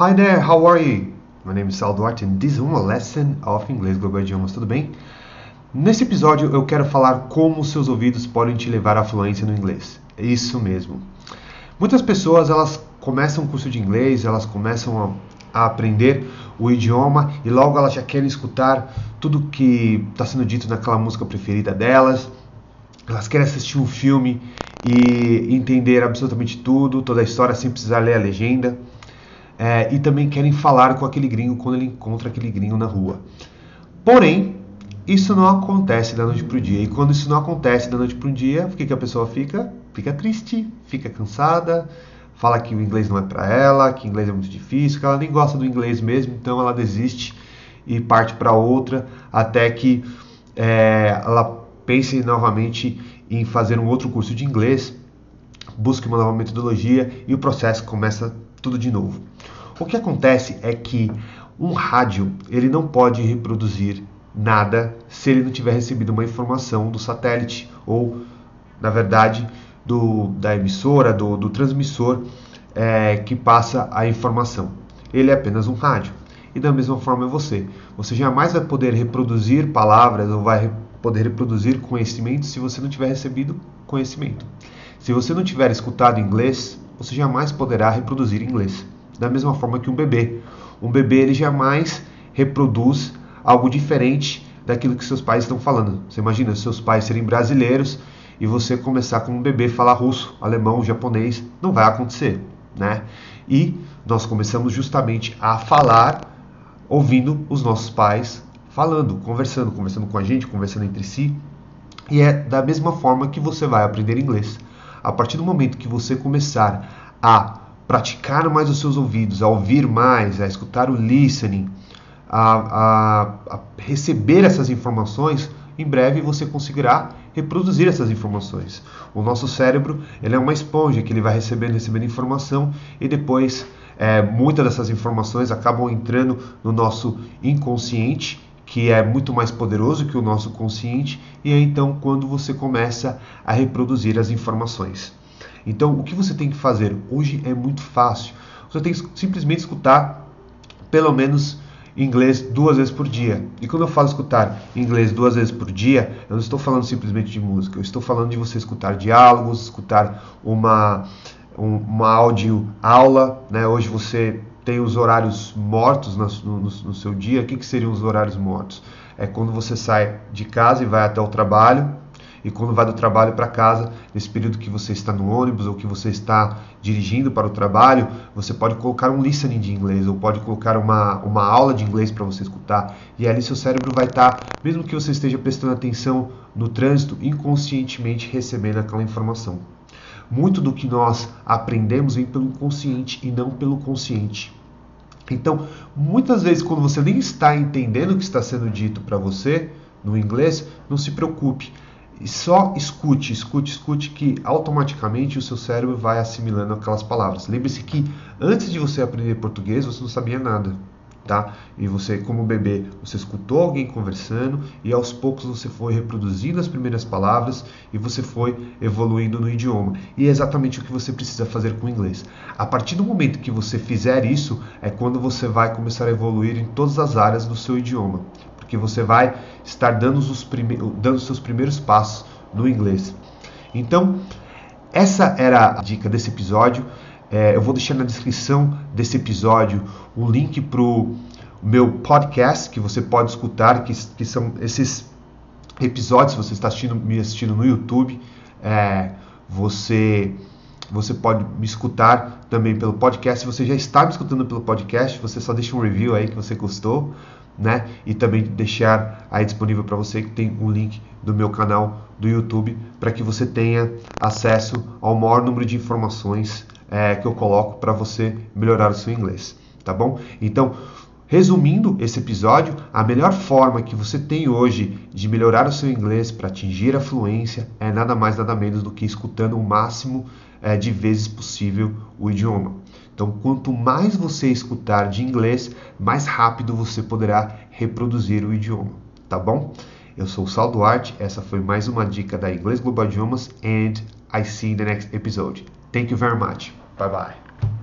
Hi there, how are you? My name is Sal Duarte and this is uma lesson of Inglês Global Idiomas, tudo bem? Nesse episódio eu quero falar como seus ouvidos podem te levar à fluência no inglês. Isso mesmo. Muitas pessoas elas começam um curso de inglês, elas começam a, a aprender o idioma e logo elas já querem escutar tudo que está sendo dito naquela música preferida delas. Elas querem assistir um filme e entender absolutamente tudo, toda a história sem precisar ler a legenda é, e também querem falar com aquele gringo quando ele encontra aquele gringo na rua. Porém, isso não acontece da noite para o dia. E quando isso não acontece da noite para o dia, o que, que a pessoa fica? Fica triste, fica cansada, fala que o inglês não é para ela, que o inglês é muito difícil, que ela nem gosta do inglês mesmo, então ela desiste e parte para outra até que é, ela pense novamente em fazer um outro curso de inglês, busque uma nova metodologia e o processo começa tudo de novo. O que acontece é que um rádio ele não pode reproduzir nada se ele não tiver recebido uma informação do satélite ou, na verdade, do, da emissora, do, do transmissor é, que passa a informação. Ele é apenas um rádio. E da mesma forma é você. Você jamais vai poder reproduzir palavras ou vai poder reproduzir conhecimento se você não tiver recebido conhecimento. Se você não tiver escutado inglês, você jamais poderá reproduzir inglês da mesma forma que um bebê. Um bebê ele jamais reproduz algo diferente daquilo que seus pais estão falando. Você imagina seus pais serem brasileiros e você começar como um bebê falar russo, alemão, japonês, não vai acontecer, né? E nós começamos justamente a falar ouvindo os nossos pais falando, conversando, conversando com a gente, conversando entre si. E é da mesma forma que você vai aprender inglês. A partir do momento que você começar a praticar mais os seus ouvidos, a ouvir mais, a escutar o listening, a, a, a receber essas informações, em breve você conseguirá reproduzir essas informações. O nosso cérebro ele é uma esponja que ele vai recebendo, recebendo informação e depois é, muitas dessas informações acabam entrando no nosso inconsciente, que é muito mais poderoso que o nosso consciente, e é então quando você começa a reproduzir as informações. Então, o que você tem que fazer? Hoje é muito fácil. Você tem que simplesmente escutar pelo menos inglês duas vezes por dia. E quando eu falo escutar inglês duas vezes por dia, eu não estou falando simplesmente de música, eu estou falando de você escutar diálogos, escutar uma, um, uma áudio aula. Né? Hoje você tem os horários mortos no, no, no seu dia. O que, que seriam os horários mortos? É quando você sai de casa e vai até o trabalho, e quando vai do trabalho para casa, nesse período que você está no ônibus ou que você está dirigindo para o trabalho, você pode colocar um listening de inglês ou pode colocar uma, uma aula de inglês para você escutar. E ali seu cérebro vai estar, tá, mesmo que você esteja prestando atenção no trânsito, inconscientemente recebendo aquela informação. Muito do que nós aprendemos vem pelo inconsciente e não pelo consciente. Então, muitas vezes, quando você nem está entendendo o que está sendo dito para você no inglês, não se preocupe só escute, escute, escute que automaticamente o seu cérebro vai assimilando aquelas palavras. Lembre-se que antes de você aprender português, você não sabia nada, tá? E você, como bebê, você escutou alguém conversando e aos poucos você foi reproduzindo as primeiras palavras e você foi evoluindo no idioma. E é exatamente o que você precisa fazer com o inglês. A partir do momento que você fizer isso, é quando você vai começar a evoluir em todas as áreas do seu idioma porque você vai estar dando os, dando os seus primeiros passos no inglês. Então, essa era a dica desse episódio. É, eu vou deixar na descrição desse episódio o link para o meu podcast que você pode escutar, que, que são esses episódios. Se você está assistindo, me assistindo no YouTube, é, você você pode me escutar também pelo podcast. Se você já está me escutando pelo podcast, você só deixa um review aí que você gostou né? E também deixar aí disponível para você que tem um link do meu canal do YouTube para que você tenha acesso ao maior número de informações é, que eu coloco para você melhorar o seu inglês, tá bom? Então, resumindo esse episódio, a melhor forma que você tem hoje de melhorar o seu inglês para atingir a fluência é nada mais nada menos do que escutando o máximo é, de vezes possível o idioma. Então, quanto mais você escutar de inglês, mais rápido você poderá reproduzir o idioma, tá bom? Eu sou o Sal Duarte, essa foi mais uma dica da Inglês Global Idiomas and I see you in the next episode. Thank you very much. Bye bye.